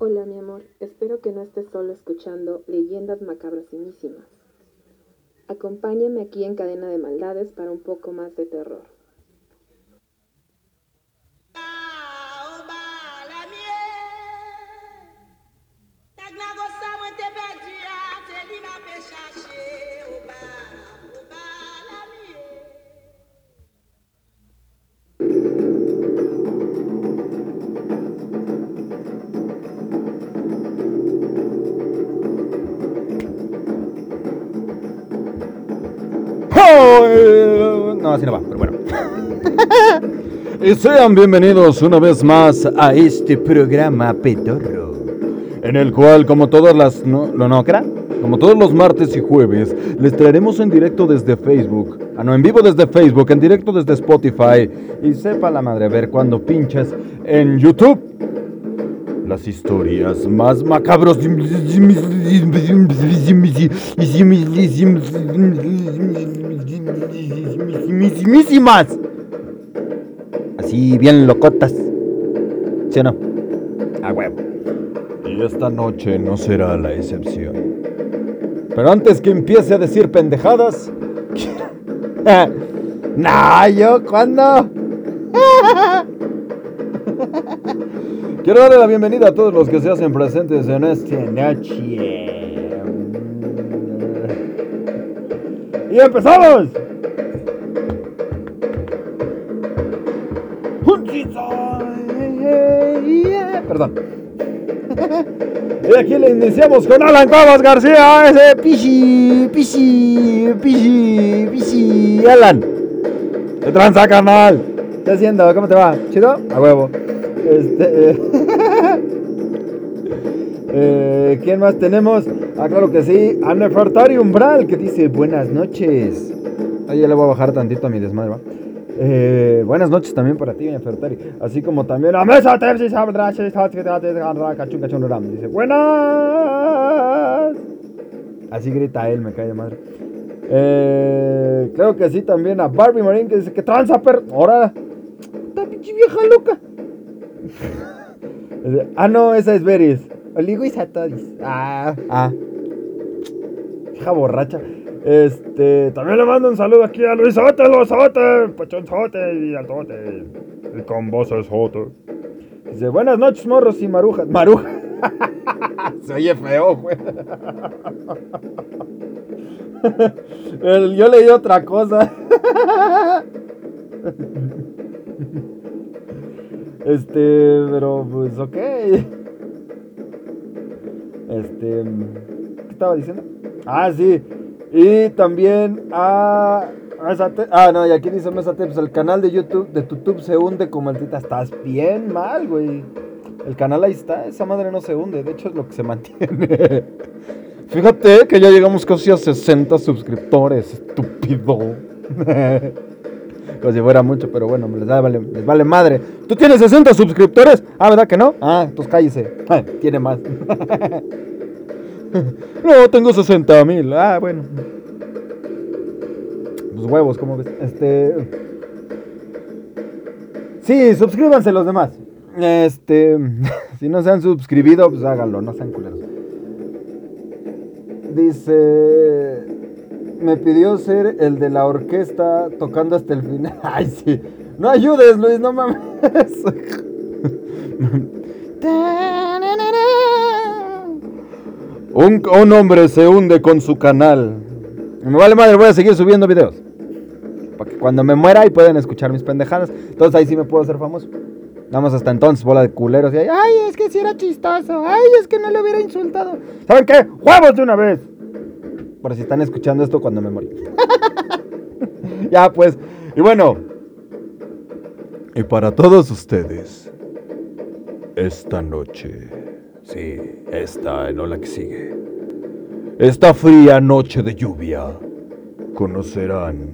Hola mi amor, espero que no estés solo escuchando leyendas macabrosísimas. Acompáñame aquí en Cadena de Maldades para un poco más de terror. Y sean bienvenidos una vez más a este programa Pedorro. En el cual, como todas las. ¿No, no, no. Como todos los martes y jueves, les traeremos en directo desde Facebook. Ah, no, en vivo desde Facebook, en directo desde Spotify. Y sepa la madre, a ver cuando pinches en YouTube. Las historias más macabros. Mismísimas. Así bien locotas. ¿Sí o no? A huevo. Y esta noche no será la excepción. Pero antes que empiece a decir pendejadas. nah, yo, ¿cuándo? Quiero darle la bienvenida a todos los que se hacen presentes en esta noche. ¡Y empezamos! Perdón. Y aquí le iniciamos con Alan Cuevas García, ese pichi, pichi, pichi, pichi. Alan, ¿qué tranza, canal? ¿Qué haciendo? ¿Cómo te va? ¿Chido? A huevo. Este. Eh, ¿Quién más tenemos? Ah, claro que sí. A Nefertari Umbral que dice buenas noches. Ahí ya le voy a bajar tantito a mi desmadre, ¿va? Eh, buenas noches también para ti, Nefertari. Así como también a Mesa Tepsi Dice buenas. Así grita él, me cae de madre. Eh, creo que sí también a Barbie Marín que dice que tranza per. Ahora. Esta pinche vieja loca. ah, no, esa es Beris. Oligo y Satodis. Ah, ah. Hija borracha. Este, también le mando un saludo aquí a Luis Sote, Luis Sote, Pachón Sote y al Tote. Y con voces Sote. Dice, buenas noches, morros y marujas. Marujas. Se oye feo, güey. Yo leí otra cosa. Este, pero pues ok. Este, ¿qué estaba diciendo? Ah, sí. Y también a... Ah, no, y aquí dice Mesate, pues el canal de YouTube, de YouTube se hunde como el tita. Estás bien mal, güey. El canal ahí está, esa madre no se hunde, de hecho es lo que se mantiene. Fíjate que ya llegamos casi a 60 suscriptores, estúpido. Como si fuera mucho, pero bueno, les, vale, les vale madre. ¿Tú tienes 60 suscriptores? Ah, ¿verdad que no? Ah, pues cállese. tiene más. No, tengo 60 mil. Ah, bueno. Los huevos, ¿cómo ves? Este. Sí, suscríbanse los demás. Este. si no se han suscribido, pues háganlo, no sean culeros. Dice me pidió ser el de la orquesta tocando hasta el final. Ay, sí. No ayudes, Luis, no mames. Un, un, hombre se hunde con su canal. Me vale madre, voy a seguir subiendo videos. Para que cuando me muera y pueden escuchar mis pendejadas. Entonces ahí sí me puedo hacer famoso. Vamos hasta entonces, bola de culeros. Y ay, es que si era chistoso. Ay, es que no le hubiera insultado. ¿Saben qué? ¡Huevos de una vez! Por si están escuchando esto cuando me morí. ya, pues. Y bueno. Y para todos ustedes, esta noche, sí, esta, no la que sigue, esta fría noche de lluvia, conocerán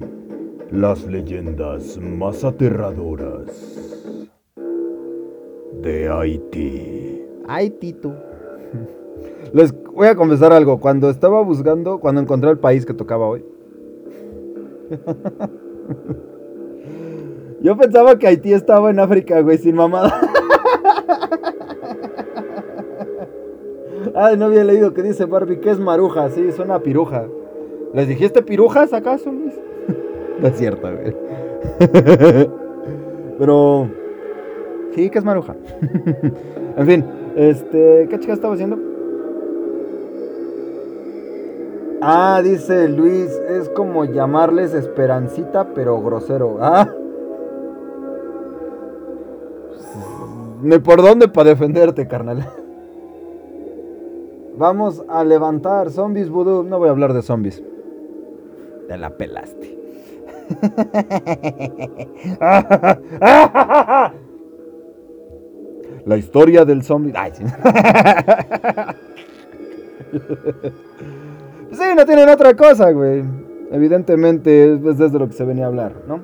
las leyendas más aterradoras de Haití. Haití, tú. Les voy a confesar algo. Cuando estaba buscando, cuando encontré el país que tocaba hoy. Yo pensaba que Haití estaba en África, güey, sin mamada. Ay, no había leído que dice Barbie que es maruja. Sí, suena a piruja. ¿Les dijiste pirujas acaso, Luis? no es cierto, güey. Pero. Sí, que es maruja. en fin, este. ¿Qué chica estaba haciendo? Ah, dice Luis, es como llamarles esperancita, pero grosero. Ah. Por dónde para defenderte, carnal. Vamos a levantar zombies voodoo. No voy a hablar de zombies. Te la pelaste. La historia del zombie. Ay, sí. sí, no tienen otra cosa, güey. Evidentemente es desde lo que se venía a hablar, ¿no?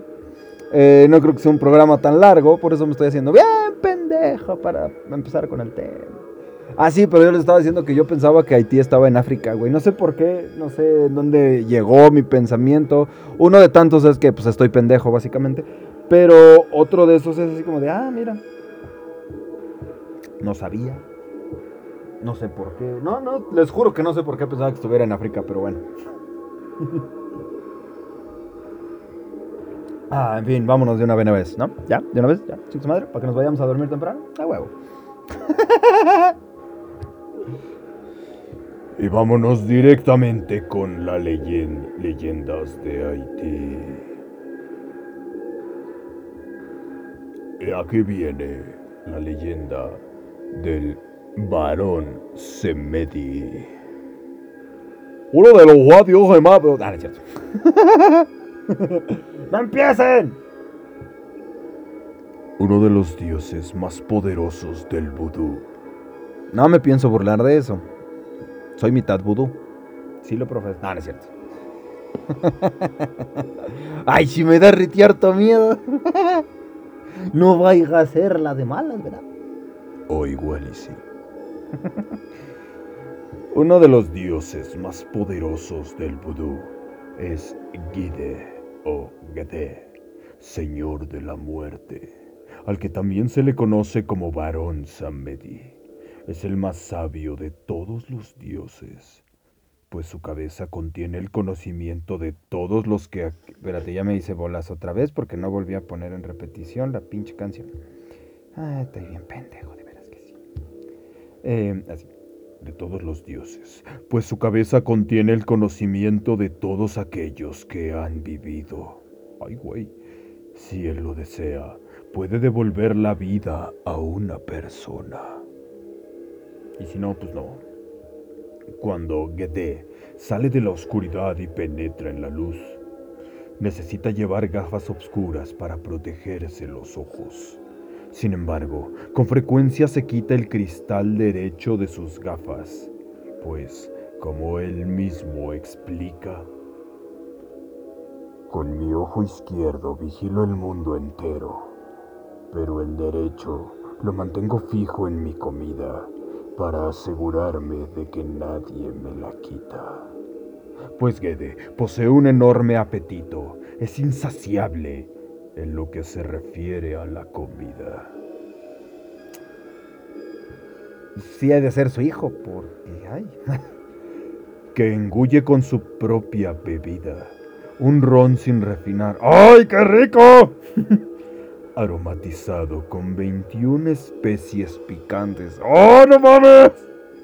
Eh, no creo que sea un programa tan largo, por eso me estoy haciendo bien pendejo para empezar con el tema. Ah, sí, pero yo les estaba diciendo que yo pensaba que Haití estaba en África, güey. No sé por qué, no sé dónde llegó mi pensamiento. Uno de tantos es que pues estoy pendejo, básicamente. Pero otro de esos es así como de, ah, mira. No sabía. No sé por qué. No, no, les juro que no sé por qué pensaba que estuviera en África, pero bueno. ah, en fin, vámonos de una vez, ¿no? ¿Ya? ¿De una vez? ¿Ya? ¿Chicos madre? ¿Para que nos vayamos a dormir temprano? A huevo. Y vámonos directamente con la leyenda, leyendas de Haití. Y aquí viene la leyenda del varón Semedi. Uno de los guadios de más. Ah. ¡No empiecen! Uno de los dioses más poderosos del vudú. No me pienso burlar de eso. Soy mitad vudú. Sí lo profeso. No, no es cierto. Ay, si me da retierto miedo. no vaya a ser la de malas, ¿verdad? O igual y sí. Uno de los dioses más poderosos del vudú es Gide o Gede, señor de la muerte, al que también se le conoce como varón Samedi. Es el más sabio de todos los dioses, pues su cabeza contiene el conocimiento de todos los que... Espérate, ya me hice bolas otra vez porque no volví a poner en repetición la pinche canción. Ah, estoy bien pendejo, de veras que sí. Eh, de todos los dioses, pues su cabeza contiene el conocimiento de todos aquellos que han vivido. Ay, güey, si él lo desea, puede devolver la vida a una persona. Y si no, pues no. Cuando Gede sale de la oscuridad y penetra en la luz, necesita llevar gafas oscuras para protegerse los ojos. Sin embargo, con frecuencia se quita el cristal derecho de sus gafas, pues, como él mismo explica, con mi ojo izquierdo vigilo el mundo entero, pero el derecho lo mantengo fijo en mi comida para asegurarme de que nadie me la quita. Pues Gede posee un enorme apetito, es insaciable en lo que se refiere a la comida. Sí ha de ser su hijo, porque ay. que engulle con su propia bebida. Un ron sin refinar. ¡Ay, qué rico! Aromatizado con 21 especies picantes. ¡Oh, no mames!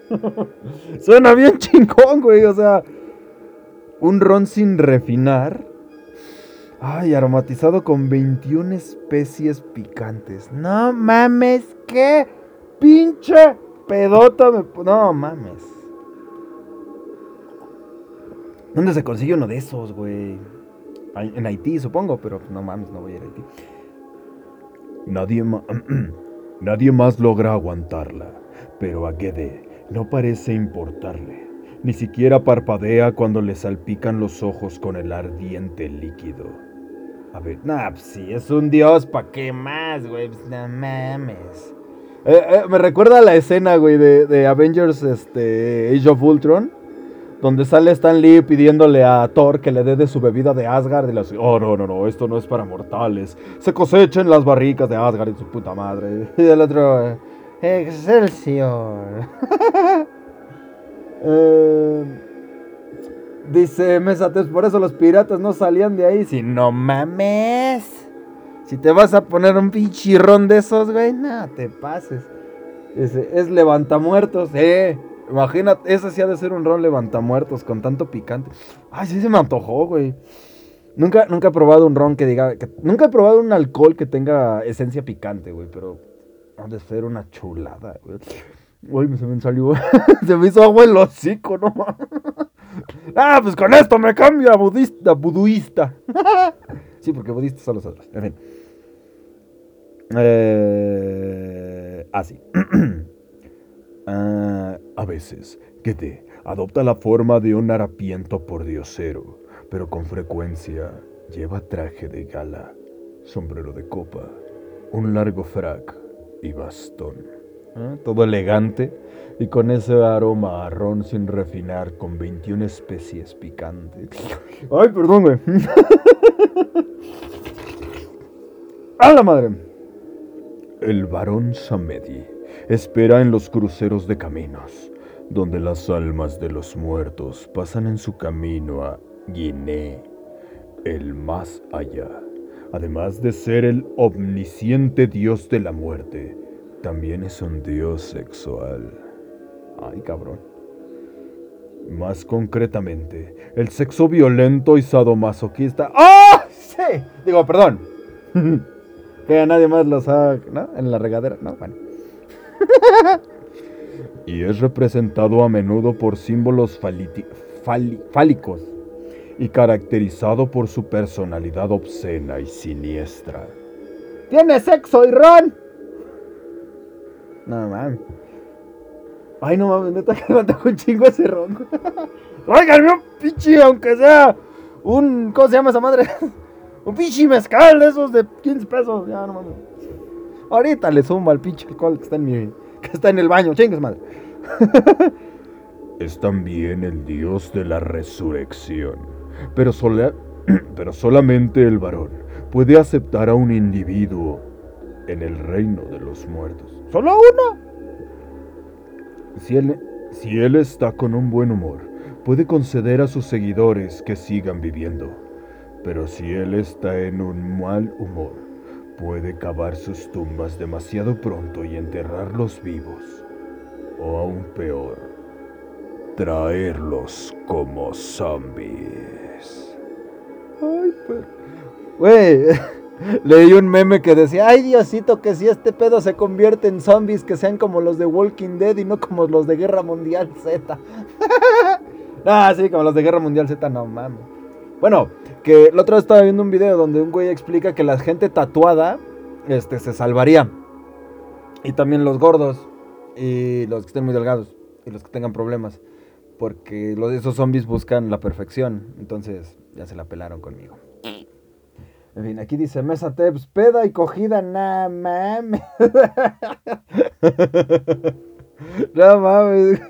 Suena bien chingón, güey. O sea, un ron sin refinar Ay, aromatizado con 21 especies picantes. No mames, qué pinche pedota me... No mames. ¿Dónde se consigue uno de esos, güey? En Haití, supongo, pero no mames, no voy a ir a Haití. Nadie, Nadie más logra aguantarla, pero a Gede no parece importarle. Ni siquiera parpadea cuando le salpican los ojos con el ardiente líquido. A ver, nah, pues sí, es un dios, ¿pa' qué más, güey? Pues, no mames. Eh, eh, me recuerda la escena, güey, de, de, Avengers este, Age of Ultron. Donde sale Stan Lee pidiéndole a Thor que le dé de su bebida de Asgard y le oh, no, no, no, esto no es para mortales. Se cosechen las barricas de Asgard y su puta madre. Y el otro, Excelsior. Eh, dice Mesates, por eso los piratas no salían de ahí. Si no mames. Si te vas a poner un pinchirrón de esos, güey, no te pases. Dice, es levantamuertos, eh. Imagínate, ese sí ha de ser un ron levantamuertos con tanto picante. Ay, sí se me antojó, güey. Nunca, nunca he probado un ron que diga. nunca he probado un alcohol que tenga esencia picante, güey, pero ha de ser una chulada, güey. Uy, se me salió. se me hizo agua el hocico, no Ah, pues con esto me cambio a budista, buduista. sí, porque budistas son los otros. En fin. Eh, así. Ah, a veces, Gete adopta la forma de un harapiento pordiosero, pero con frecuencia lleva traje de gala, sombrero de copa, un largo frac y bastón. ¿eh? todo elegante y con ese aroma a ron sin refinar con 21 especies picantes. Ay, perdón, güey. ¡A la madre! El varón Samedi espera en los cruceros de caminos, donde las almas de los muertos pasan en su camino a Guinea, el más allá. Además de ser el omnisciente dios de la muerte, también es un dios sexual. Ay, cabrón. Más concretamente, el sexo violento y sadomasoquista. ¡Ah! Sí. Digo, perdón. que a nadie más los ha. ¿No? En la regadera. No, bueno. y es representado a menudo por símbolos fálicos y caracterizado por su personalidad obscena y siniestra. ¡Tiene sexo y ron! No mames. Ay, no mames, neta que me un chingo ese ronco. Oigan, un pinche, aunque sea un. ¿Cómo se llama esa madre? un pinche mezcal de esos de 15 pesos. Ya, no mames. Ahorita le sumo al pinche alcohol que está en mi. que está en el baño, chingues madre. es también el dios de la resurrección. Pero, sola, pero solamente el varón puede aceptar a un individuo en el reino de los muertos. ¿Solo uno? Si él, si él está con un buen humor, puede conceder a sus seguidores que sigan viviendo. Pero si él está en un mal humor, puede cavar sus tumbas demasiado pronto y enterrarlos vivos. O aún peor, traerlos como zombies. Ay, pues. Güey. Leí un meme que decía, ay Diosito, que si este pedo se convierte en zombies, que sean como los de Walking Dead y no como los de Guerra Mundial Z. ah, sí, como los de Guerra Mundial Z, no mames. Bueno, que la otra vez estaba viendo un video donde un güey explica que la gente tatuada este, se salvaría. Y también los gordos. Y los que estén muy delgados. Y los que tengan problemas. Porque los, esos zombies buscan la perfección. Entonces ya se la pelaron conmigo. En fin, aquí dice Mesa Teps, peda y cogida, nah mames. no mames.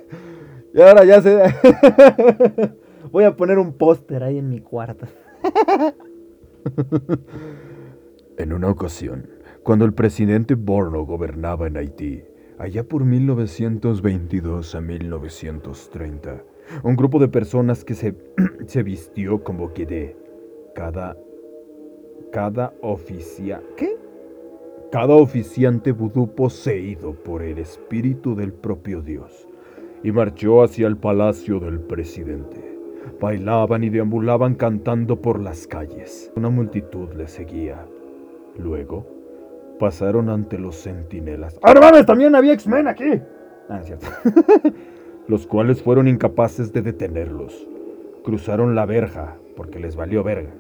Y ahora ya se. Voy a poner un póster ahí en mi cuarto. en una ocasión, cuando el presidente Borno gobernaba en Haití, allá por 1922 a 1930, un grupo de personas que se, se vistió como de cada cada oficia... ¿Qué? Cada oficiante vudú poseído por el espíritu del propio Dios y marchó hacia el palacio del presidente. Bailaban y deambulaban cantando por las calles. Una multitud les seguía. Luego pasaron ante los centinelas. ¡Ah, no También había X-Men aquí. Ah, cierto. los cuales fueron incapaces de detenerlos. Cruzaron la verja porque les valió verga.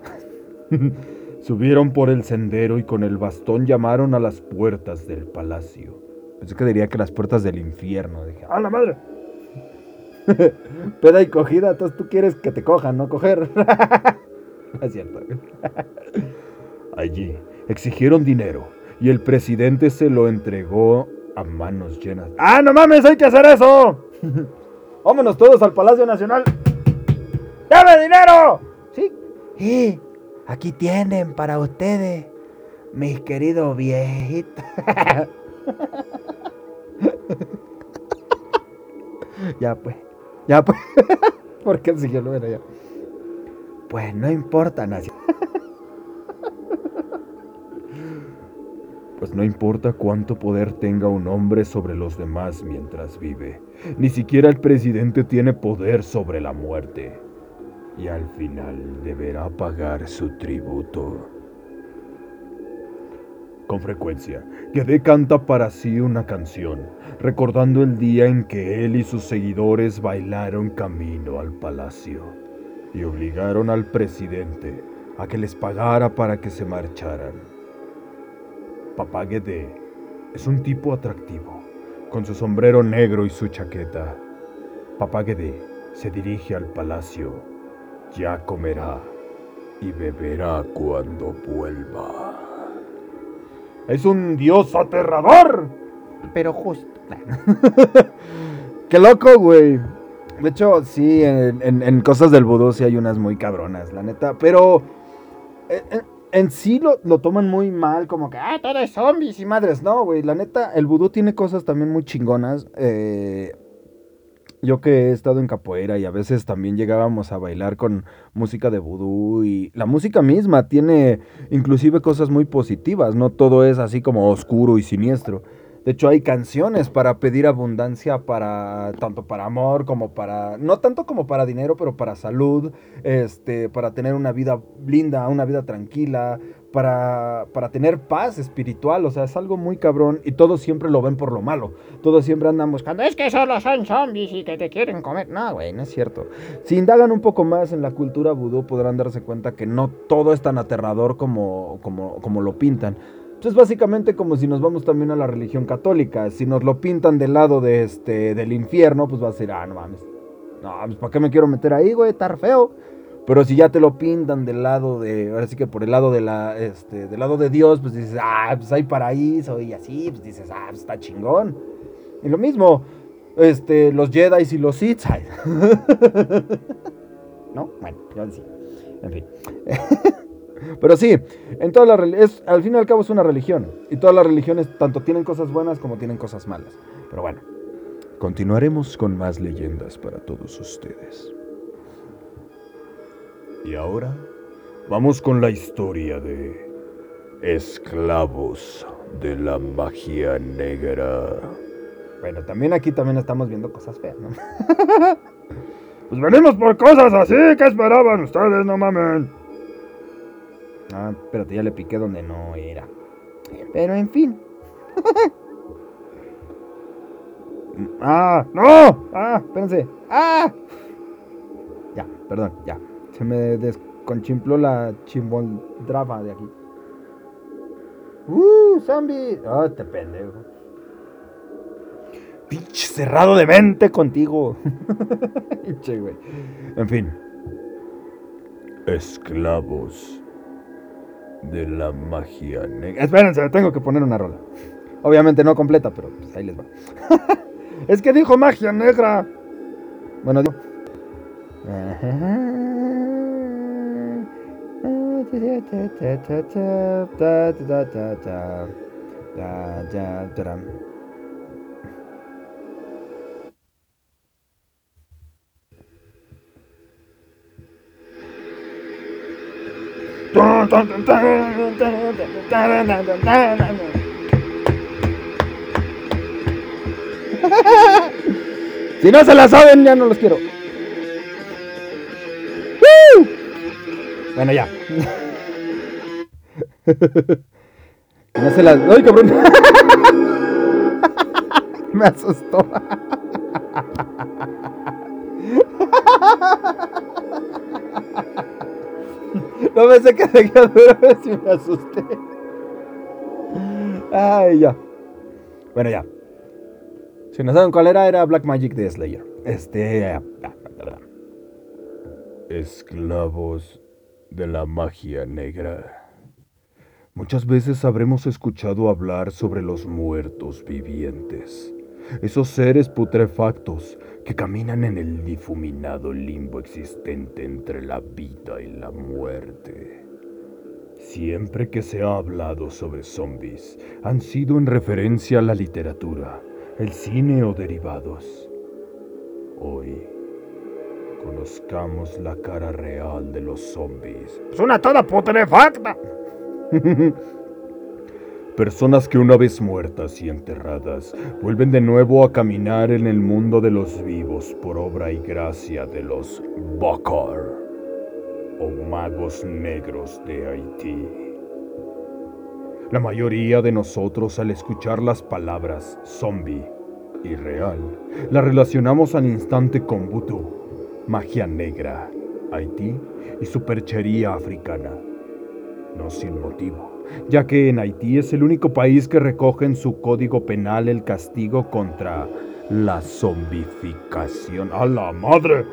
Subieron por el sendero y con el bastón llamaron a las puertas del palacio. Pensé que diría que las puertas del infierno. Dije, ¡ah, la madre! Peda y cogida, entonces tú quieres que te cojan, no coger. es cierto. Allí exigieron dinero y el presidente se lo entregó a manos llenas. ¡Ah, no mames! ¡Hay que hacer eso! Vámonos todos al Palacio Nacional. ¡Dame dinero! Sí. Y aquí tienen para ustedes, mis queridos viejitos. ya pues, ya pues. ¿Por qué siguió lo era ya? Pues no importa, Nacio. Pues no importa cuánto poder tenga un hombre sobre los demás mientras vive. Ni siquiera el presidente tiene poder sobre la muerte. Y al final deberá pagar su tributo. Con frecuencia, Gede canta para sí una canción, recordando el día en que él y sus seguidores bailaron camino al palacio y obligaron al presidente a que les pagara para que se marcharan. Papá Gede es un tipo atractivo, con su sombrero negro y su chaqueta. Papá Gede se dirige al palacio, ya comerá y beberá cuando vuelva. Es un dios aterrador. Pero justo. Qué loco, güey. De hecho, sí, en, en- en cosas del vudú sí hay unas muy cabronas, la neta. Pero en, en- en sí lo, lo toman muy mal, como que, ah, todo es zombies y madres. No, güey, la neta, el vudú tiene cosas también muy chingonas. Eh, yo que he estado en capoeira y a veces también llegábamos a bailar con música de vudú y la música misma tiene inclusive cosas muy positivas, no todo es así como oscuro y siniestro. De hecho, hay canciones para pedir abundancia para tanto para amor como para no tanto como para dinero, pero para salud, este, para tener una vida linda, una vida tranquila, para para tener paz espiritual, o sea, es algo muy cabrón y todos siempre lo ven por lo malo. Todos siempre andan buscando, es que solo son zombies y que te quieren comer. No, güey, no es cierto. Si indagan un poco más en la cultura vudú, podrán darse cuenta que no todo es tan aterrador como, como, como lo pintan. Pues es básicamente como si nos vamos también a la religión católica. Si nos lo pintan del lado de este, del infierno, pues va a ser, ah, no mames. No, pues ¿para qué me quiero meter ahí, güey? Estar feo. Pero si ya te lo pintan del lado de, ahora sí que por el lado de la, este, del lado de Dios, pues dices, ah, pues hay paraíso y así, pues dices, ah, pues está chingón. Y lo mismo, este, los Jedi y los Sith. ¿No? Bueno, ya decía. En fin. Pero sí, en todas las es al fin y al cabo es una religión. Y todas las religiones tanto tienen cosas buenas como tienen cosas malas. Pero bueno. Continuaremos con más leyendas para todos ustedes. Y ahora vamos con la historia de esclavos de la magia negra. Bueno, también aquí también estamos viendo cosas feas, ¿no? Pues venimos por cosas así, ¿qué esperaban ustedes? No mamen. Ah, espérate, ya le piqué donde no era. Pero en fin. ah, no. Ah, espérense. Ah. Ya, perdón, ya. Se me desconchimpló la chimboldraba de aquí. ¡Uh, zombie! Ah, este pendejo. Pinche cerrado de mente contigo. Pinche, güey. En fin. Esclavos de la magia negra. Espérense, tengo que poner una rola. Obviamente no completa, pero pues ahí les va. es que dijo magia negra. Bueno, digo. Si no se la saben, ya no los quiero. Bueno, ya. No se las. ¡Ay, cabrón! Me asustó. No pensé que se quedó duro si me asusté. Ay, ya. Bueno, ya. Si no saben cuál era, era Black Magic de Slayer. Este. Esclavos de la magia negra. Muchas veces habremos escuchado hablar sobre los muertos vivientes, esos seres putrefactos que caminan en el difuminado limbo existente entre la vida y la muerte. Siempre que se ha hablado sobre zombies, han sido en referencia a la literatura, el cine o derivados. Hoy, conozcamos la cara real de los zombies. Es una toda putrefacta. Personas que una vez muertas y enterradas vuelven de nuevo a caminar en el mundo de los vivos por obra y gracia de los Bakar o magos negros de Haití. La mayoría de nosotros al escuchar las palabras zombie y real, la relacionamos al instante con vudú, magia negra, Haití y superchería africana. No sin motivo ya que en Haití es el único país que recoge en su código penal el castigo contra la zombificación. ¡A la madre!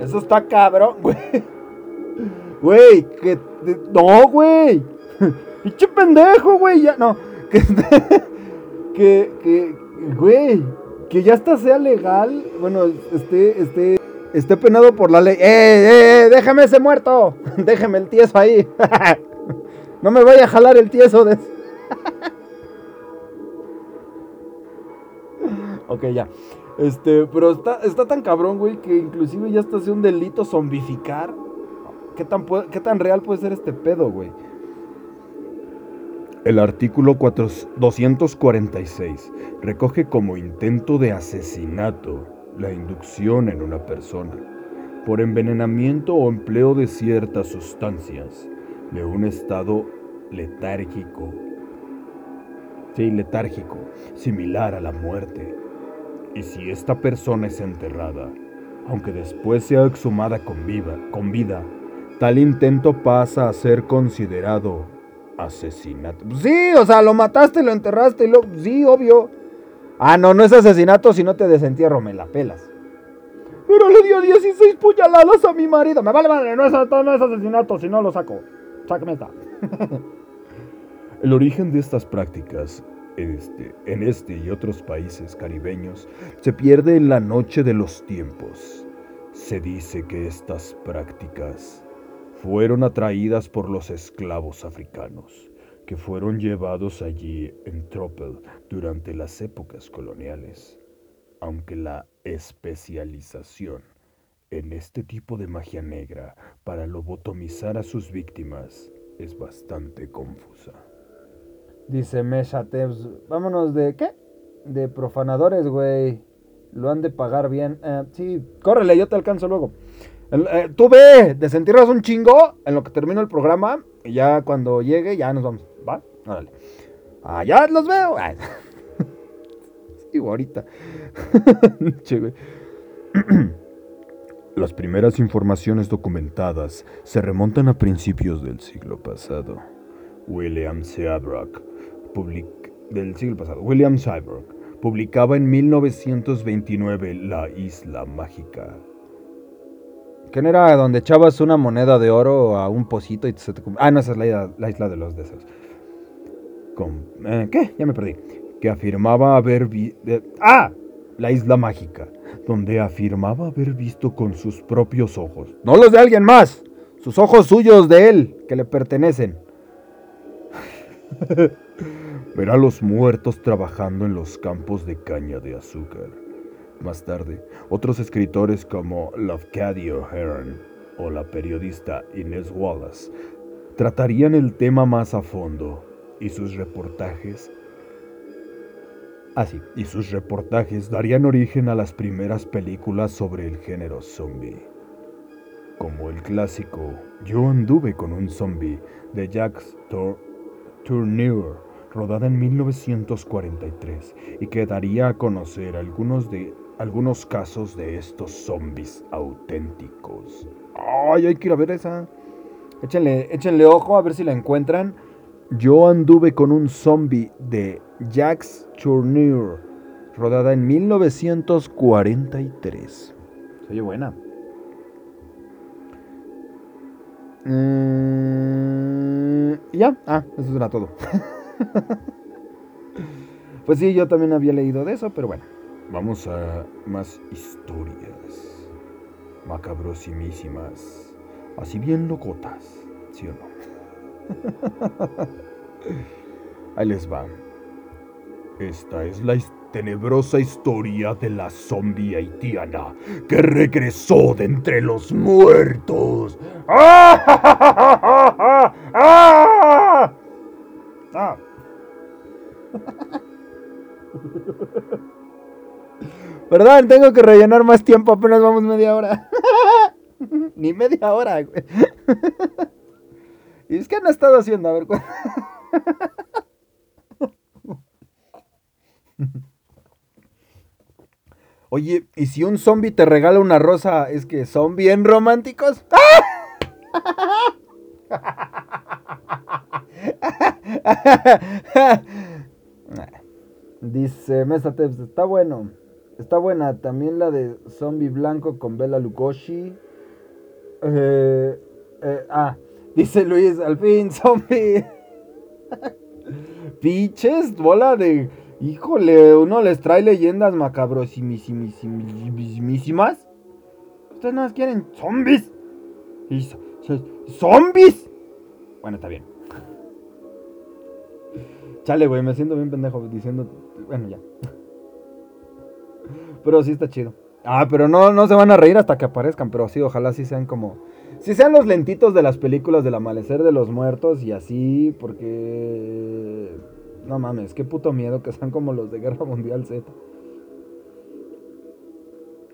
Eso está cabrón, güey. Güey, que. No, güey. Pinche pendejo, güey. Ya, no. Que. Que. Que. Güey. Que ya hasta sea legal. Bueno, esté. Esté. Esté penado por la ley. ¡Eh, eh, eh! ¡Déjame ese muerto! Déjeme el tieso ahí. No me vaya a jalar el tieso de... ok, ya. Este, pero está, está tan cabrón, güey, que inclusive ya está haciendo un delito zombificar. ¿Qué tan, ¿Qué tan real puede ser este pedo, güey? El artículo 246 recoge como intento de asesinato la inducción en una persona por envenenamiento o empleo de ciertas sustancias de un estado letárgico. Sí, letárgico, similar a la muerte. Y si esta persona es enterrada, aunque después sea exhumada con, con vida, tal intento pasa a ser considerado asesinato. Sí, o sea, lo mataste, lo enterraste, lo... sí, obvio. Ah, no, no es asesinato si no te desentierro, me la pelas. Pero le dio 16 puñaladas a mi marido. Me vale madre, no es, no es asesinato si no lo saco. Sácame esta. El origen de estas prácticas este, en este y otros países caribeños se pierde en la noche de los tiempos. Se dice que estas prácticas fueron atraídas por los esclavos africanos que fueron llevados allí en tropel durante las épocas coloniales, aunque la especialización en este tipo de magia negra para lobotomizar a sus víctimas es bastante confusa. Dice Mesha vámonos de qué? De profanadores, güey. Lo han de pagar bien. Eh, sí, córrele, yo te alcanzo luego. Eh, tú ve, desentierras un chingo en lo que termino el programa. Y ya cuando llegue, ya nos vamos. Órale. Ya los veo. sí, ahorita. Las primeras informaciones documentadas se remontan a principios del siglo pasado. William Seabrook, del siglo pasado, William Seabrook, publicaba en 1929 La Isla Mágica. ¿Qué no era donde echabas una moneda de oro a un pocito y se te... Ah, no, esa es la, isla de los deseos. Eh, ¿Qué? Ya me perdí. Que afirmaba haber... ¡Ah! La isla mágica donde afirmaba haber visto con sus propios ojos, no los de alguien más, sus ojos suyos de él, que le pertenecen. Ver a los muertos trabajando en los campos de caña de azúcar. Más tarde, otros escritores como Lafcadio Heron o la periodista Inés Wallace tratarían el tema más a fondo y sus reportajes Así, y sus reportajes darían origen a las primeras películas sobre el género zombie. Como el clásico Yo anduve con un zombie de Jacques Tourneur, rodada en 1943 y que daría a conocer algunos, de, algunos casos de estos zombies auténticos. ¡Ay, hay que ir a ver esa! Échenle, échenle ojo a ver si la encuentran. Yo anduve con un zombie de Jacques Tourneur, rodada en 1943. Se oye buena. Mm, ya, ah, eso era todo. pues sí, yo también había leído de eso, pero bueno. Vamos a más historias macabrosimísimas, así bien locotas, ¿sí o no? Ahí les va. Esta es la tenebrosa historia de la zombie haitiana que regresó de entre los muertos. ¡Ah! ¡Ah! ¿Verdad? Tengo que rellenar más tiempo, apenas vamos media hora. Ni media hora, güey. Y es que han estado haciendo, a ver. Oye, ¿y si un zombie te regala una rosa, es que son bien románticos? Dice Mesa está bueno. Está buena. También la de Zombie Blanco con Bella Lugosi. Eh, eh, ah, dice Luis, al fin, zombie. Piches, bola de Híjole, uno les trae leyendas macabrosísimas. Ustedes no quieren zombies. ¿Zombies? Bueno, está bien. Chale, güey, me siento bien pendejo diciendo. Bueno, ya. Pero sí está chido. Ah, pero no, no se van a reír hasta que aparezcan. Pero sí, ojalá sí sean como. Si sean los lentitos de las películas del amanecer de los muertos y así, porque no mames, qué puto miedo que sean como los de Guerra Mundial Z.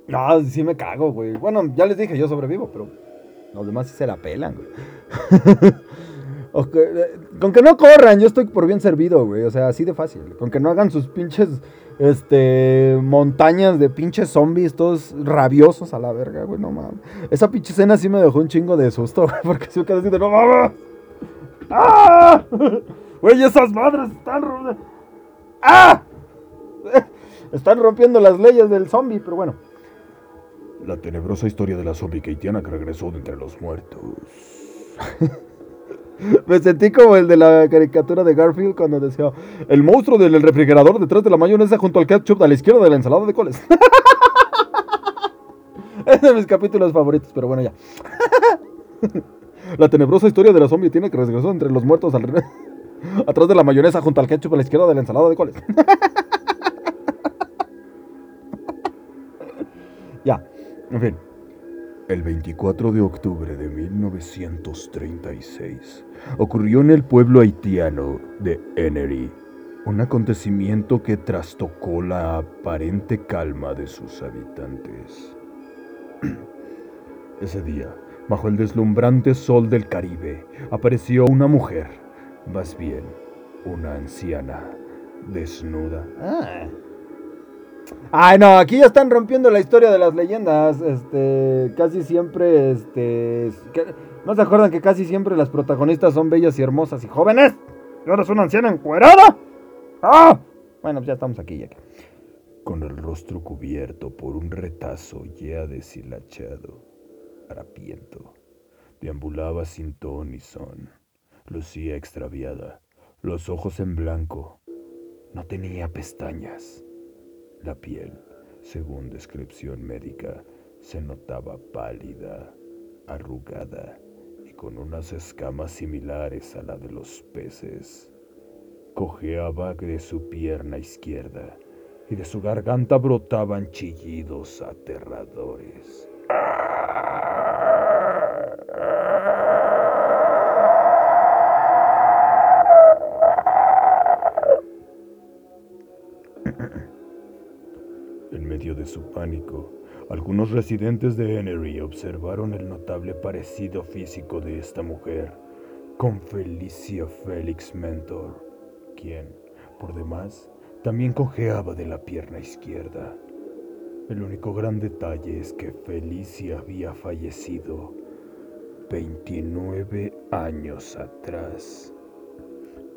No, sí me cago, güey. Bueno, ya les dije, yo sobrevivo, pero los demás sí se la pelan, güey. Eh, con que no corran, yo estoy por bien servido, güey. O sea, así de fácil. Con que no hagan sus pinches este, montañas de pinches zombies, todos rabiosos a la verga, güey. No mames. Esa pinche escena sí me dejó un chingo de susto, güey. Porque me quedé así de no mames. ¡Ah! Güey, esas madres están. ¡Ah! Están rompiendo las leyes del zombie, pero bueno. La tenebrosa historia de la zombie keitiana que regresó de entre los muertos. Me sentí como el de la caricatura de Garfield cuando decía: El monstruo del refrigerador detrás de la mayonesa junto al ketchup a la izquierda de la ensalada de coles. es de mis capítulos favoritos, pero bueno, ya. la tenebrosa historia de la zombie tiene que regresó entre los muertos al Atrás de la mayonesa junto al ketchup a la izquierda de la ensalada de coles. ya, en fin. El 24 de octubre de 1936 ocurrió en el pueblo haitiano de Enery un acontecimiento que trastocó la aparente calma de sus habitantes. Ese día, bajo el deslumbrante sol del Caribe, apareció una mujer más bien, una anciana desnuda. Ah. Ay, no, aquí ya están rompiendo la historia de las leyendas. Este, casi siempre, este. ¿No se acuerdan que casi siempre las protagonistas son bellas y hermosas y jóvenes? ¿Y ahora es una anciana encuerada? ¡Ah! Bueno, pues ya estamos aquí, ya Con el rostro cubierto por un retazo ya deshilachado, harapiento, deambulaba sin ton ni son lucía extraviada, los ojos en blanco. No tenía pestañas. La piel, según descripción médica, se notaba pálida, arrugada y con unas escamas similares a la de los peces. Cojeaba de su pierna izquierda y de su garganta brotaban chillidos aterradores. De su pánico, algunos residentes de Enery observaron el notable parecido físico de esta mujer con Felicia Félix Mentor, quien, por demás, también cojeaba de la pierna izquierda. El único gran detalle es que Felicia había fallecido 29 años atrás,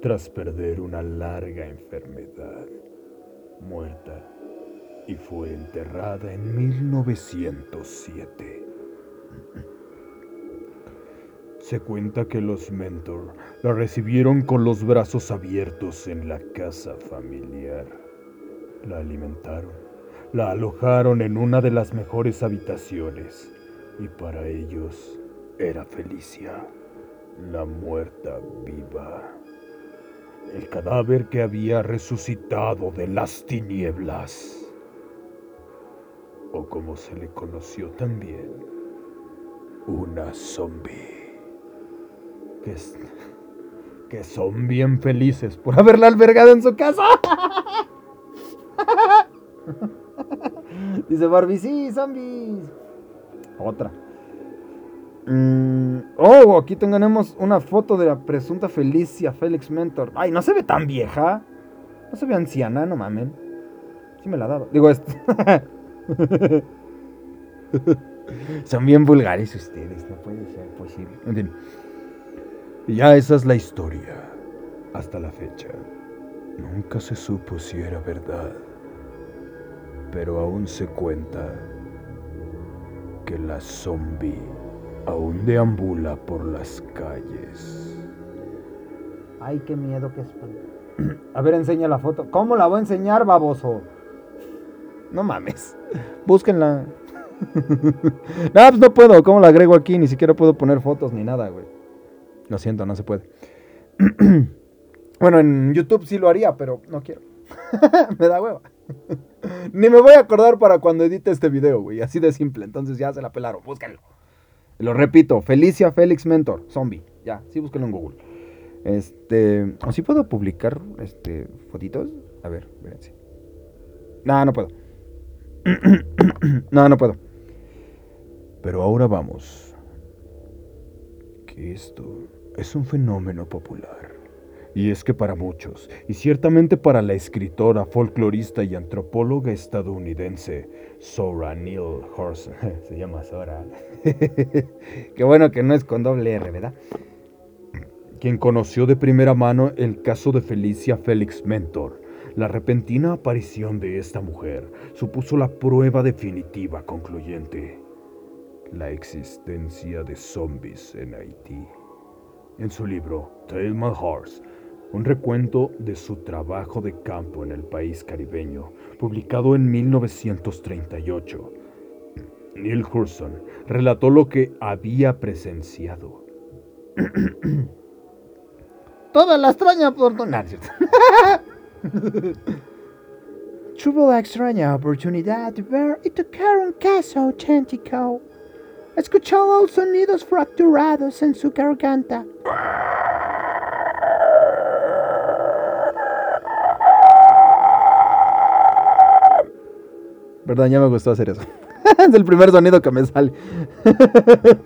tras perder una larga enfermedad, muerta y fue enterrada en 1907. Se cuenta que los Mentor la recibieron con los brazos abiertos en la casa familiar. La alimentaron, la alojaron en una de las mejores habitaciones y para ellos era Felicia, la muerta viva. El cadáver que había resucitado de las tinieblas. O como se le conoció también, una zombie. Que, que son bien felices por haberla albergado en su casa. Dice Barbie, sí, zombies. Otra. Mm, oh, aquí tenemos una foto de la presunta Felicia Félix Mentor. Ay, no se ve tan vieja. No se ve anciana, no mamen. Sí me la daba. Digo esto. Son bien vulgares ustedes, no puede ser posible. En fin. Ya esa es la historia. Hasta la fecha. Nunca se supo si era verdad. Pero aún se cuenta que la zombie aún deambula por las calles. Ay, qué miedo que es. A ver, enseña la foto. ¿Cómo la voy a enseñar, baboso? No mames. Búsquenla. no, pues no puedo. ¿Cómo la agrego aquí? Ni siquiera puedo poner fotos ni nada, güey. Lo siento, no se puede. bueno, en YouTube sí lo haría, pero no quiero. me da hueva. Ni me voy a acordar para cuando edite este video, güey. Así de simple. Entonces ya se la pelaron. Búsquenlo. Lo repito. Felicia Félix Mentor. Zombie. Ya, sí, búsquenlo en Google. Este. ¿O si puedo publicar este fotitos? A ver, véanse. No, no puedo. no, no puedo. Pero ahora vamos. Que esto es un fenómeno popular. Y es que para muchos, y ciertamente para la escritora, folclorista y antropóloga estadounidense Sora Neil Horse, se llama Sora. Qué bueno que no es con doble R, ¿verdad? Quien conoció de primera mano el caso de Felicia Félix Mentor, la repentina aparición de esta mujer supuso la prueba definitiva concluyente, la existencia de zombies en Haití. En su libro Tale My Horse, un recuento de su trabajo de campo en el país caribeño, publicado en 1938. Neil Hurson relató lo que había presenciado. Toda la extraña oportunidad. Tuvo la extraña oportunidad de ver y tocar un caso auténtico. Escuchó los sonidos fracturados en su garganta. Perdón, ya me gustó hacer eso. es el primer sonido que me sale.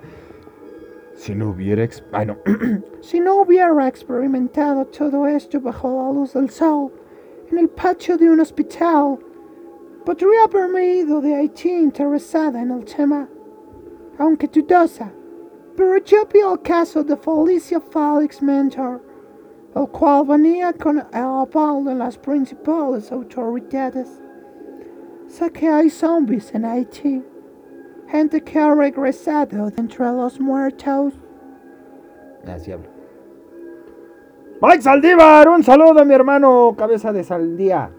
si no hubiera... Ay, no. si no hubiera experimentado todo esto bajo la luz del sol, en el patio de un hospital, podría haberme ido de Haití interesada en el tema, aunque dudosa. Pero yo vi el caso de Felicia Felix Mentor, el cual venía con el aval de las principales autoridades. Sé que hay zombies en Haití. Gente que ha regresado entre los muertos. Así hablo. Mike Saldívar, un saludo a mi hermano Cabeza de Saldía.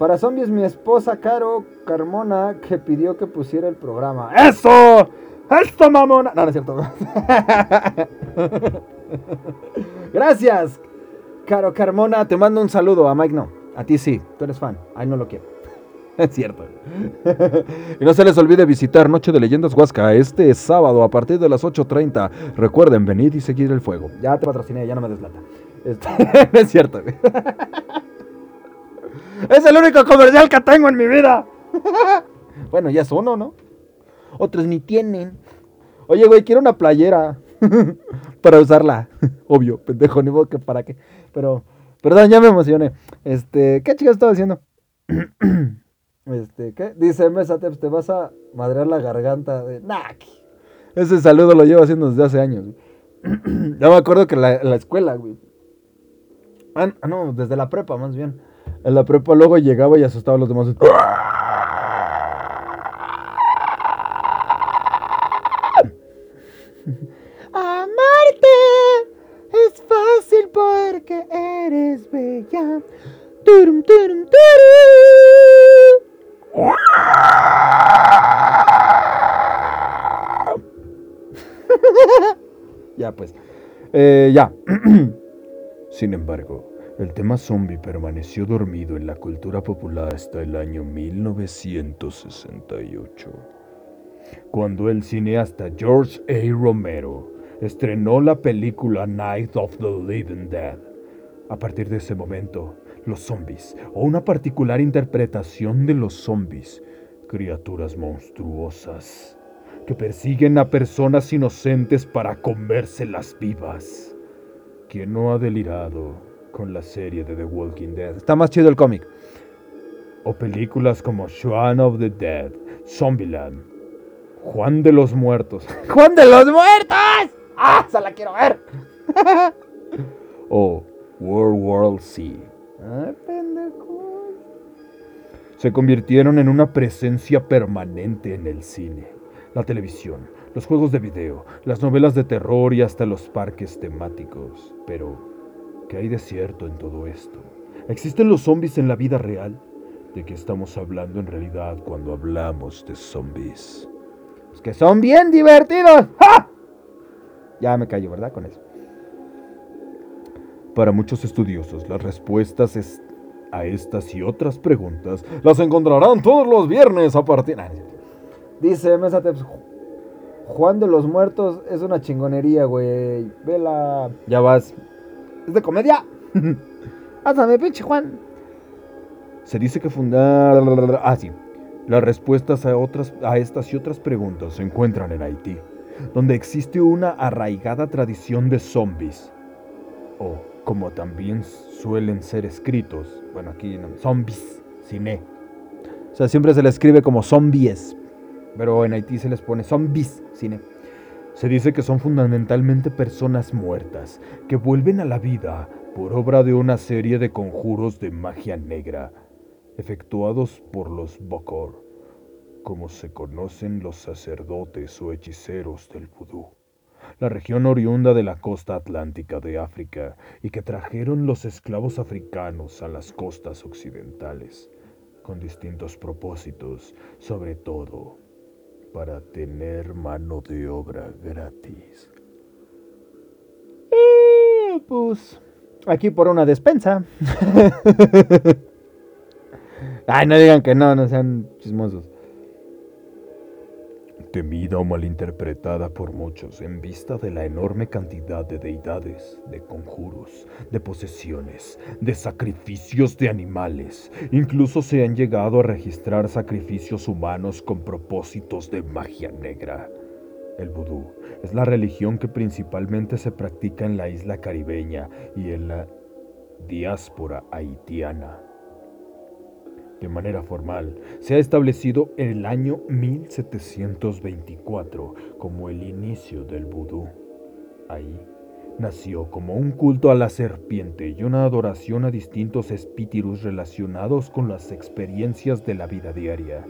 Para zombies, mi esposa Caro Carmona que pidió que pusiera el programa. ¡Eso! ¡Esto, mamona! No, no es cierto. Gracias, Caro Carmona. Te mando un saludo. A Mike no. A ti sí. Tú eres fan. Ay, no lo quiero. Es cierto. y no se les olvide visitar Noche de Leyendas Huasca este sábado a partir de las 8.30. Recuerden venir y seguir el fuego. Ya te patrociné, ya no me deslata. Este, es cierto. es el único comercial que tengo en mi vida. bueno, ya es uno, ¿no? Otros ni tienen. Oye, güey, quiero una playera para usarla. Obvio, pendejo, ni modo que para qué. Pero, perdón, ya me emocioné. Este, ¿qué chica estaba diciendo? Este, ¿qué? Dice Mesateps, te vas a madrear la garganta de Nak. Ese saludo lo llevo haciendo desde hace años. ya me acuerdo que la, la escuela, güey. Ah, no, desde la prepa, más bien. En la prepa luego llegaba y asustaba a los demás. Amarte es fácil porque eres bella. Turum, turum. Eh, ya. Sin embargo, el tema zombie permaneció dormido en la cultura popular hasta el año 1968, cuando el cineasta George A. Romero estrenó la película Night of the Living Dead. A partir de ese momento, los zombies, o una particular interpretación de los zombies, criaturas monstruosas que persiguen a personas inocentes para comérselas vivas. ¿Quién no ha delirado con la serie de The Walking Dead? Está más chido el cómic. O películas como Shaun of the Dead, Zombieland, Juan de los Muertos. ¡Juan de los Muertos! ¡Ah! ¡Se la quiero ver! o World War Z. Ay, pendejo. Se convirtieron en una presencia permanente en el cine, la televisión, los juegos de video, las novelas de terror y hasta los parques temáticos. Pero, ¿qué hay de cierto en todo esto? ¿Existen los zombies en la vida real? ¿De qué estamos hablando en realidad cuando hablamos de zombies? Es que son bien divertidos. ¡Ja! Ya me callo, ¿verdad? Con eso. Para muchos estudiosos, las respuestas es- a estas y otras preguntas las encontrarán todos los viernes a partir... Dice Mesateps, Juan de los Muertos es una chingonería, güey. Vela. Ya vas. Es de comedia. Pásame, pinche Juan. Se dice que fundar... Ah, sí. Las respuestas a, otras, a estas y otras preguntas se encuentran en Haití, donde existe una arraigada tradición de zombies. O, como también suelen ser escritos, bueno, aquí no, zombies, cine. O sea, siempre se le escribe como zombies. Pero en Haití se les pone zombies, cine. Se dice que son fundamentalmente personas muertas que vuelven a la vida por obra de una serie de conjuros de magia negra, efectuados por los Bokor, como se conocen los sacerdotes o hechiceros del vudú, la región oriunda de la costa atlántica de África y que trajeron los esclavos africanos a las costas occidentales, con distintos propósitos, sobre todo para tener mano de obra gratis. Y pues. Aquí por una despensa. Ay, no digan que no, no sean chismosos. Temida o malinterpretada por muchos en vista de la enorme cantidad de deidades, de conjuros, de posesiones, de sacrificios de animales. Incluso se han llegado a registrar sacrificios humanos con propósitos de magia negra. El vudú es la religión que principalmente se practica en la isla caribeña y en la diáspora haitiana. De manera formal, se ha establecido el año 1724 como el inicio del vudú. Ahí nació como un culto a la serpiente y una adoración a distintos espíritus relacionados con las experiencias de la vida diaria.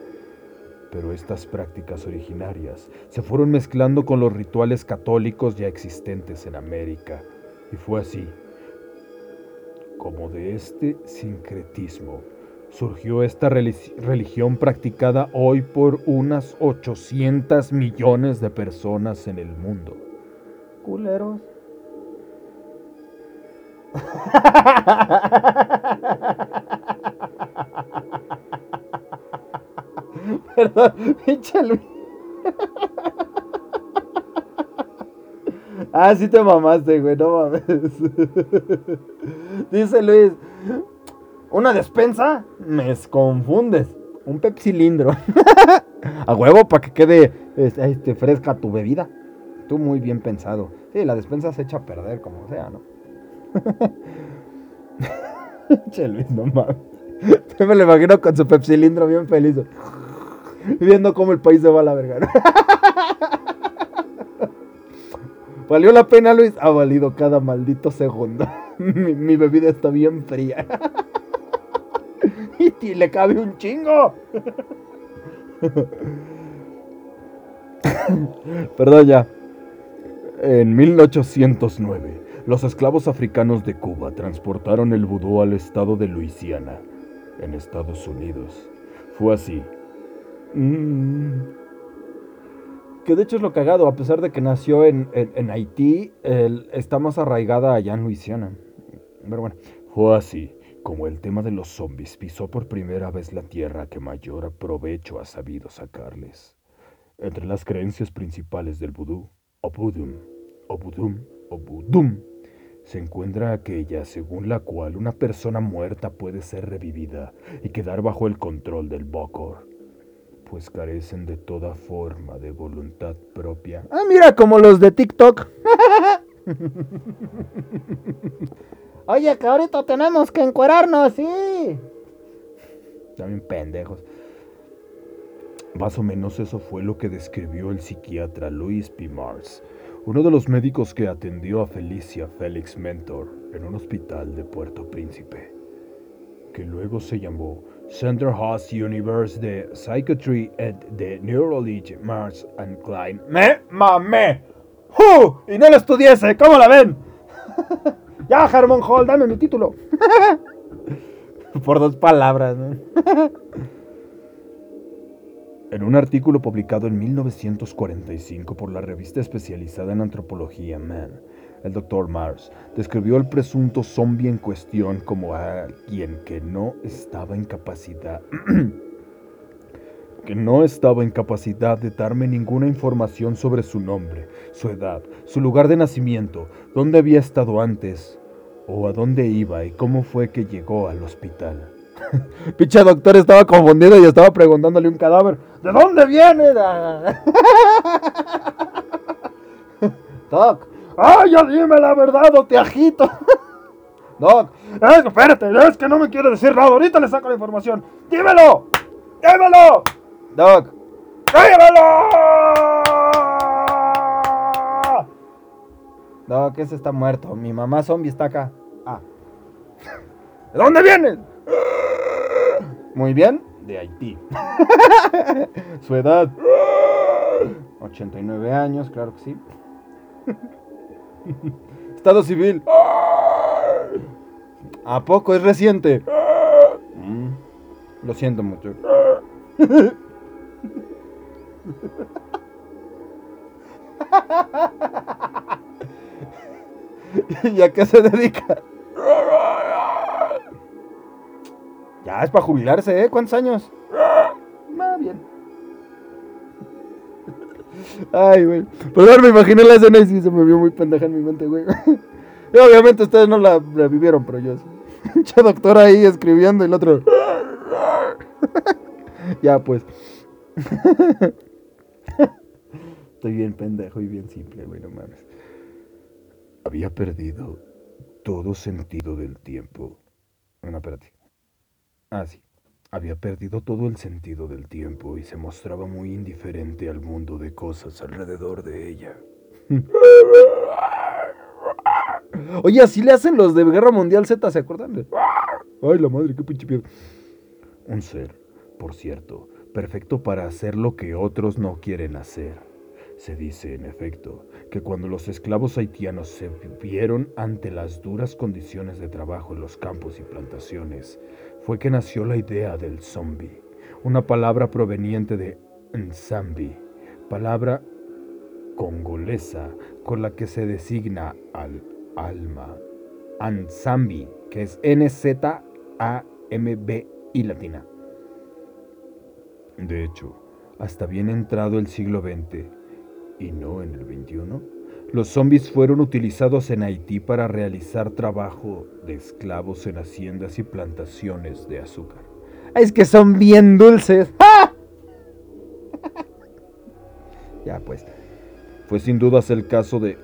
Pero estas prácticas originarias se fueron mezclando con los rituales católicos ya existentes en América, y fue así como de este sincretismo surgió esta relig- religión practicada hoy por unas 800 millones de personas en el mundo. Culeros. Perdón, pinche Luis. Ah, sí te mamaste, güey, no mames. Dice Luis, ¿una despensa? Me confundes. Un pepsilindro. A huevo, para que quede este, fresca tu bebida. Tú muy bien pensado. Sí, la despensa se echa a perder, como sea, ¿no? che, Luis, no mames. Me lo imagino con su pepsilindro bien feliz. Viendo cómo el país se va a la verga. ¿Valió la pena, Luis? Ha valido cada maldito segundo. mi bebida está bien fría. y le cabe un chingo. Perdón ya. En 1809, los esclavos africanos de Cuba transportaron el vudú al estado de Luisiana, en Estados Unidos. Fue así Mm. Que de hecho es lo cagado, a pesar de que nació en, en- Haití, él está más arraigada allá en Luisiana. Pero bueno, Fue así como el tema de los zombies pisó por primera vez la tierra que mayor provecho ha sabido sacarles. Entre las creencias principales del vudú, o vudum, o vudum, o vudum, se encuentra aquella según la cual una persona muerta puede ser revivida y quedar bajo el control del Bokor, pues carecen de toda forma de voluntad propia. Ah, mira, como los de TikTok. Oye, que ahorita tenemos que encuerarnos, sí. También pendejos. Más o menos eso fue lo que describió el psiquiatra Louis P. Mars, uno de los médicos que atendió a Felicia Félix Mentor en un hospital de Puerto Príncipe, que luego se llamó Center House Universe de Psychiatry and the Neurology Mars and Klein. ¡Me mamé! ¡Ju! Y no lo estudiese, ¿cómo la ven? ya, Harmon Hall, dame mi título. Por dos palabras, ¿no? En un artículo publicado en 1945 por la revista especializada en antropología Man, el Dr. Mars describió al presunto zombie en cuestión como alguien que no estaba en capacidad que no estaba en capacidad de darme ninguna información sobre su nombre, su edad, su lugar de nacimiento, dónde había estado antes o a dónde iba y cómo fue que llegó al hospital. Pinche doctor estaba confundido y estaba preguntándole un cadáver. ¿De dónde viene? Doc. ¡Ay, ya dime la verdad o te agito! Doc. Es, espérate, es que no me quiere decir nada. Ahorita le saco la información. ¡Dímelo! ¡Dímelo! Doc. ¡Dímelo! Doc, ese está muerto. Mi mamá zombie está acá. Ah. ¿De dónde vienes? Muy bien, de Haití. Su edad. 89 años, claro que sí. Estado civil. ¿A poco es reciente? Mm, Lo siento mucho. ¿Y a qué se dedica? Ya es para jubilarse, ¿eh? ¿Cuántos años? Ah, bien. Ay, güey. Perdón, me imaginé la escena y sí se me vio muy pendeja en mi mente, güey. Y obviamente ustedes no la, la vivieron, pero yo sí. Pinche doctor ahí escribiendo y el otro. ya, pues. Estoy bien pendejo y bien simple, güey, no mames. Había perdido todo sentido del tiempo. No, espérate. Ah, sí. Había perdido todo el sentido del tiempo y se mostraba muy indiferente al mundo de cosas alrededor de ella. Oye, así le hacen los de Guerra Mundial Z, ¿se acuerdan? Ay, la madre, qué pinche miedo. Un ser, por cierto, perfecto para hacer lo que otros no quieren hacer. Se dice, en efecto, que cuando los esclavos haitianos se vieron ante las duras condiciones de trabajo en los campos y plantaciones, fue que nació la idea del zombie, una palabra proveniente de Nzambi, palabra congolesa con la que se designa al alma. Anzambi, que es N-Z-A-M-B-I latina. De hecho, hasta bien entrado el siglo XX, y no en el XXI, los zombies fueron utilizados en Haití para realizar trabajo de esclavos en haciendas y plantaciones de azúcar. Es que son bien dulces. ¡Ah! ya, pues. Fue sin dudas el caso de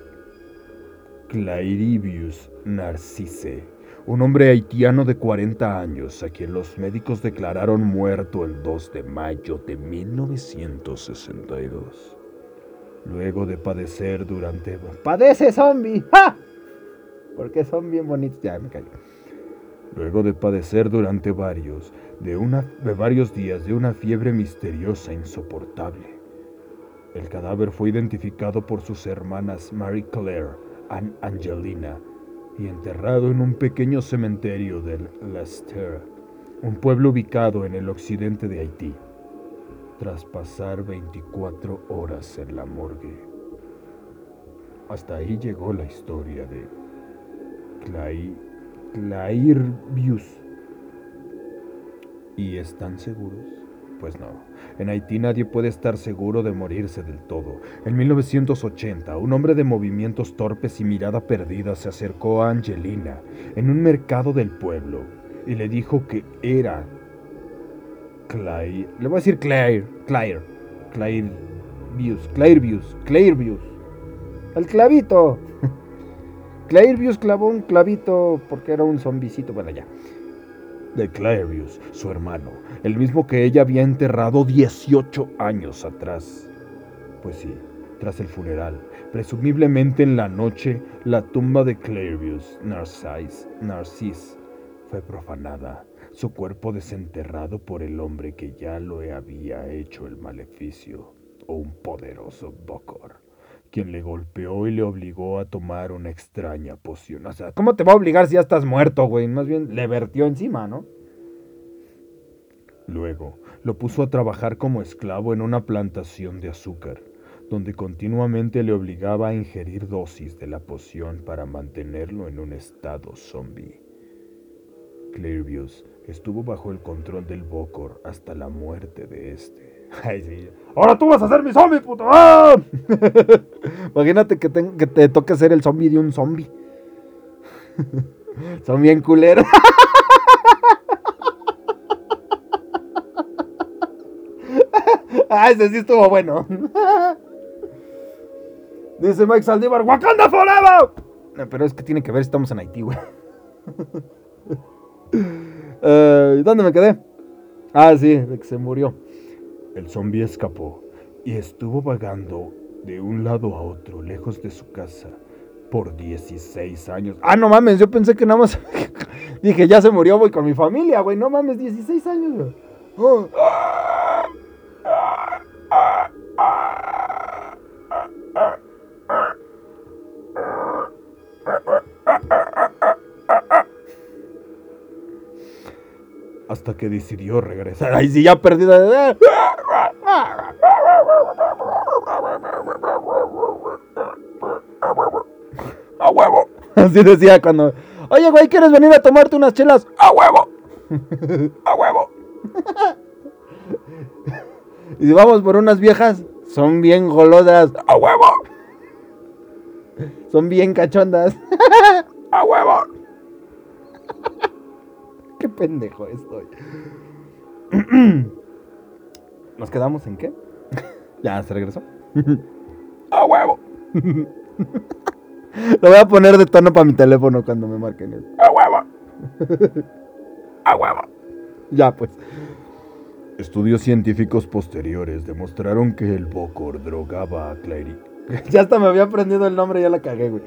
Clairibius Narcisse, un hombre haitiano de 40 años a quien los médicos declararon muerto el 2 de mayo de 1962. Luego de padecer durante... Padece zombie. ¡Ja! Porque son bien bonitos. Ya, me callo. Luego de padecer durante varios, de, una, de varios días de una fiebre misteriosa insoportable. El cadáver fue identificado por sus hermanas Marie Claire y Angelina y enterrado en un pequeño cementerio del Lester, un pueblo ubicado en el occidente de Haití. Tras pasar 24 horas en la morgue. Hasta ahí llegó la historia de Clay, Clairvius. ¿Y están seguros? Pues no. En Haití nadie puede estar seguro de morirse del todo. En 1980, un hombre de movimientos torpes y mirada perdida se acercó a Angelina en un mercado del pueblo y le dijo que era Claire. Le voy a decir Claire. Claire. Clairvius. Clairvius. Clairvius. El clavito. Clairvius clavó un clavito porque era un zombicito. Bueno, ya de Clarius, su hermano, el mismo que ella había enterrado 18 años atrás. Pues sí, tras el funeral, presumiblemente en la noche, la tumba de Clarius Narcis, Narcis fue profanada, su cuerpo desenterrado por el hombre que ya lo había hecho el maleficio, o un poderoso Bokor quien le golpeó y le obligó a tomar una extraña poción. O sea, ¿cómo te va a obligar si ya estás muerto, güey? Más bien le vertió encima, ¿no? Luego, lo puso a trabajar como esclavo en una plantación de azúcar, donde continuamente le obligaba a ingerir dosis de la poción para mantenerlo en un estado zombie. Clairvius estuvo bajo el control del Bokor hasta la muerte de este. Ay, sí. Ahora tú vas a ser mi zombie, puto. ¡Ah! Imagínate que, te toque ser el zombie de un zombie. Son bien culeros. ah, ese sí estuvo bueno. Dice Mike Saldívar, Wakanda Forever. pero es que tiene que ver estamos en Haití, güey. ¿Dónde me quedé? Ah, sí, de que se murió. El zombi escapó y estuvo vagando de un lado a otro, lejos de su casa, por 16 años. Ah, no mames, yo pensé que nada más. Dije, ya se murió, voy con mi familia, güey. No mames, 16 años, güey. Oh. Hasta que decidió regresar. Ay, sí, ya perdida de. A huevo. Así decía cuando. Oye, güey, ¿quieres venir a tomarte unas chelas? A huevo. A huevo. Y si vamos por unas viejas, son bien golosas. A huevo. Son bien cachondas. A huevo. Qué pendejo estoy. ¿Nos quedamos en qué? ya, se regresó. ¡A huevo! Lo voy a poner de tono para mi teléfono cuando me marquen. ¡A huevo! ¡A huevo! Ya, pues. Estudios científicos posteriores demostraron que el Bokor drogaba a Clary. ya hasta me había aprendido el nombre, ya la cagué, güey.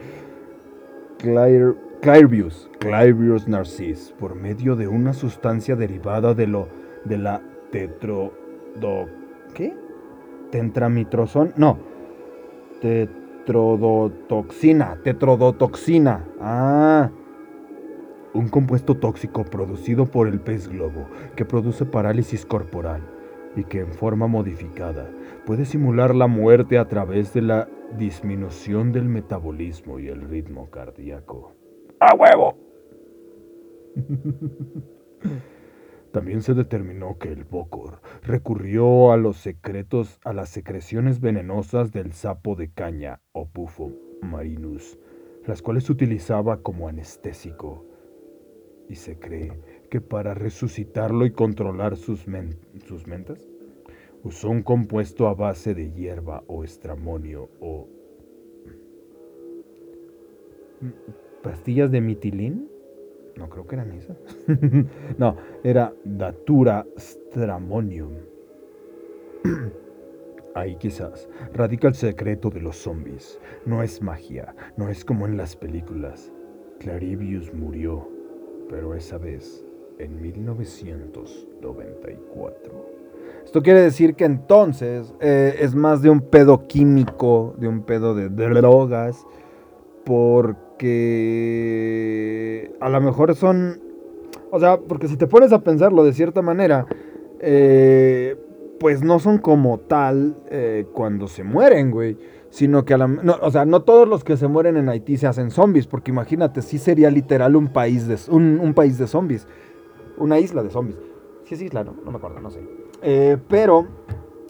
Claire, Clairvius, Clairvius narcis, por medio de una sustancia derivada de lo de la tetrodo ¿qué? Tentramitrozón, no. Tetrodotoxina, tetrodotoxina. Ah. Un compuesto tóxico producido por el pez globo que produce parálisis corporal y que en forma modificada puede simular la muerte a través de la disminución del metabolismo y el ritmo cardíaco. ¡A huevo! También se determinó que el Bokor recurrió a los secretos a las secreciones venenosas del sapo de caña o bufo marinus, las cuales utilizaba como anestésico. Y se cree que para resucitarlo y controlar sus, sus mentas, usó un compuesto a base de hierba o estramonio o pastillas de mitilín no creo que eran esas. no, era Datura Stramonium. Ahí quizás radica el secreto de los zombies. No es magia, no es como en las películas. Clarivius murió, pero esa vez en 1994. Esto quiere decir que entonces eh, es más de un pedo químico, de un pedo de drogas, porque que a lo mejor son, o sea, porque si te pones a pensarlo de cierta manera, eh, pues no son como tal eh, cuando se mueren, güey. Sino que a la, no, o sea, no todos los que se mueren en Haití se hacen zombies, porque imagínate, sí sería literal un país de, un, un país de zombies. Una isla de zombies. Sí es isla, ¿no? No me acuerdo, no sé. Eh, pero,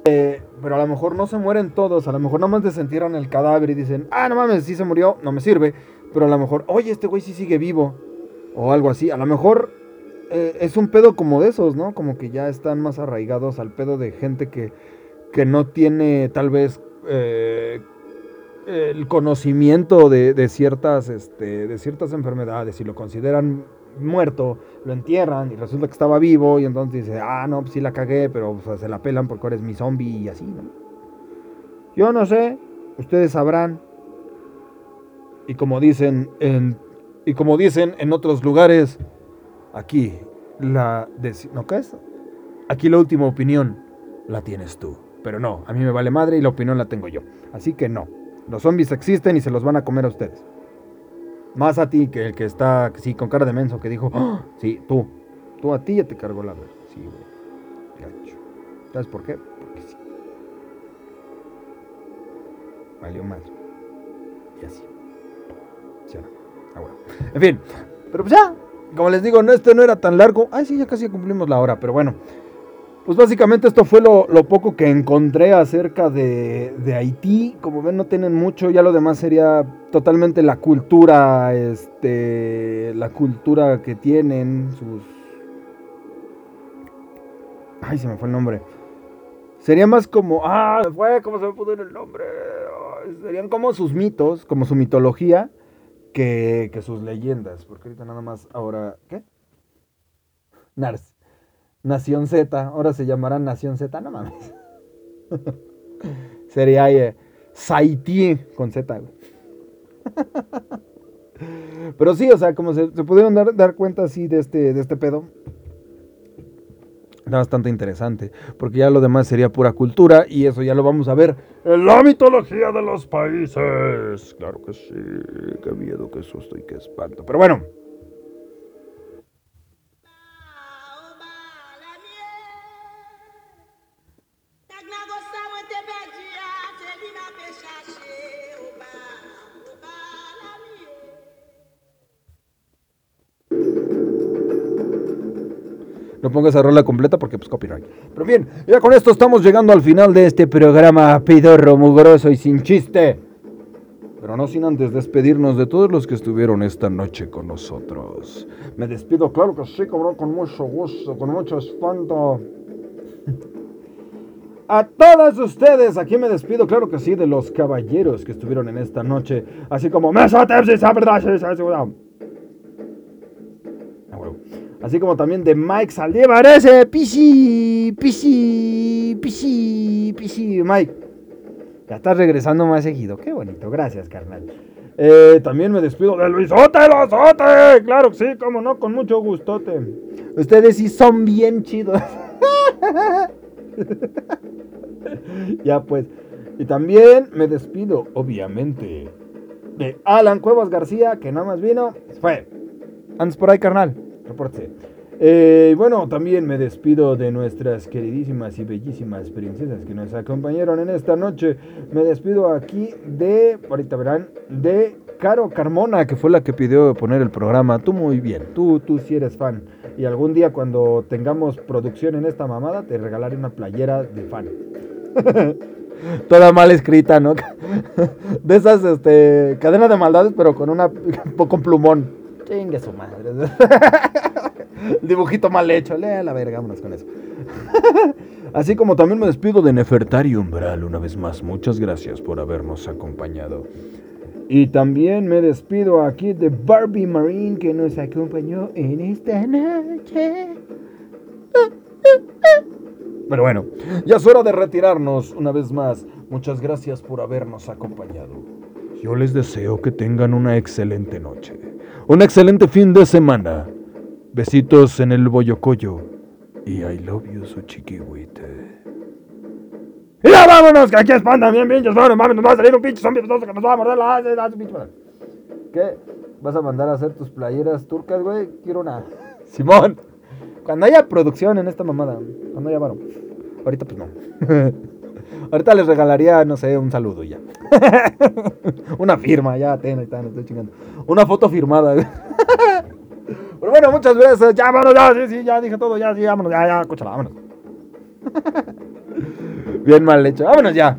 eh, pero a lo mejor no se mueren todos. A lo mejor nada más desentierran el cadáver y dicen, ah, no mames, sí se murió, no me sirve. Pero a lo mejor, oye, este güey sí sigue vivo. O algo así. A lo mejor eh, es un pedo como de esos, ¿no? Como que ya están más arraigados al pedo de gente que, que no tiene tal vez eh, el conocimiento de, de ciertas, este, de ciertas enfermedades y lo consideran muerto, lo entierran y resulta que estaba vivo y entonces dice, ah, no, pues sí la cagué, pero pues, se la pelan porque eres mi zombie y así, ¿no? Yo no sé, ustedes sabrán. Y como dicen en, y como dicen en otros lugares, aquí la ¿no qué es? Aquí la última opinión la tienes tú. Pero no, a mí me vale madre y la opinión la tengo yo. Así que no. Los zombies existen y se los van a comer a ustedes. Más a ti que el que está, sí, con cara de menso, que dijo, "Ah, sí, tú. Tú a ti ya te cargó la verga. Sí, güey. Gacho. ¿Sabes por qué? Porque sí. Valió madre. Y así. ¿Sí no? Ah, bueno. En fin. Pero pues ya. Como les digo, no, este no era tan largo. Ay, sí, ya casi cumplimos la hora, pero bueno. Pues básicamente esto fue lo, poco que encontré acerca de, Haití. Como ven, no tienen mucho. Ya lo demás sería totalmente la cultura, este, la cultura que tienen, sus... Ay, se me fue el nombre. Sería más como... Ah, fue, ¿cómo se me pudo el nombre? Serían como sus mitos, como su mitología, que, que sus leyendas. Porque ahorita nada más ahora... ¿Qué? Nars. Nación Z, ahora se llamará Nación Z, no mames. Sería eh, con Z, güey. Pero sí, o sea, como se, pudieron dar, dar cuenta así de este, de este pedo. Está bastante interesante, porque ya lo demás sería pura cultura y eso ya lo vamos a ver en la mitología de los países. Claro que sí, qué miedo, qué susto y qué espanto. Pero bueno, no pongas esa rola completa porque pues copyright. Pero bien, ya con esto estamos llegando al final de este programa pidorro, mugroso y sin chiste. Pero no sin antes despedirnos de todos los que estuvieron esta noche con nosotros. Me despido, claro que sí, cabrón, con mucho gusto, con mucho espanto. A todos ustedes, aquí me despido, claro que sí, de los caballeros que estuvieron en esta noche, así como Así como también de Mike Saldívar, ese Pichi, Pichi, Pichi, Pichi, Mike. Ya estás regresando más seguido, qué bonito, gracias, carnal. Eh, también me despido de Luisote, Losote, claro que sí, como no, con mucho gustote. Ustedes sí son bien chidos. ya pues. Y también me despido, obviamente, de Alan Cuevas García, que nada más vino. Fue. Antes por ahí, carnal. Repórtese. Eh, bueno, también me despido de nuestras queridísimas y bellísimas princesas que nos acompañaron en esta noche. Me despido aquí de, ahorita verán, de Caro Carmona, que fue la que pidió poner el programa. Tú muy bien, tú, tú sí eres fan. Y algún día cuando tengamos producción en esta mamada, te regalaré una playera de fan. Toda mal escrita, ¿no? De esas, este, cadena de maldades, pero con una, con plumón. Chingue su madre. El dibujito mal hecho. Lea la verga, vámonos con eso. Así como también me despido de Nefertari Umbral una vez más. Muchas gracias por habernos acompañado. Y también me despido aquí de Barbie Marine que nos acompañó en esta noche. Pero bueno, ya es hora de retirarnos una vez más. Muchas gracias por habernos acompañado. Yo les deseo que tengan una excelente noche. Un excelente fin de semana. Besitos en el boyocoyo. Y I love you, su chiquihuite. Y ya vámonos, que aquí espantan bien pinches, no mames, nos va a salir un pinche zombie que nos va a morder la la- pinche. ¿Qué? ¿Vas a mandar a hacer tus playeras turcas, güey? Quiero una. Simón. Cuando haya producción en esta mamada, cuando haya varo. Ahorita pues no. Ahorita les regalaría, no sé, un saludo ya. Una firma, ya, ten, ahí estoy chingando. Una foto firmada. Pero bueno, muchas veces. Ya, vámonos, ya, sí, sí, ya dije todo, ya, sí, vámonos, ya, ya, escúchala, vámonos. Bien mal hecho, vámonos ya.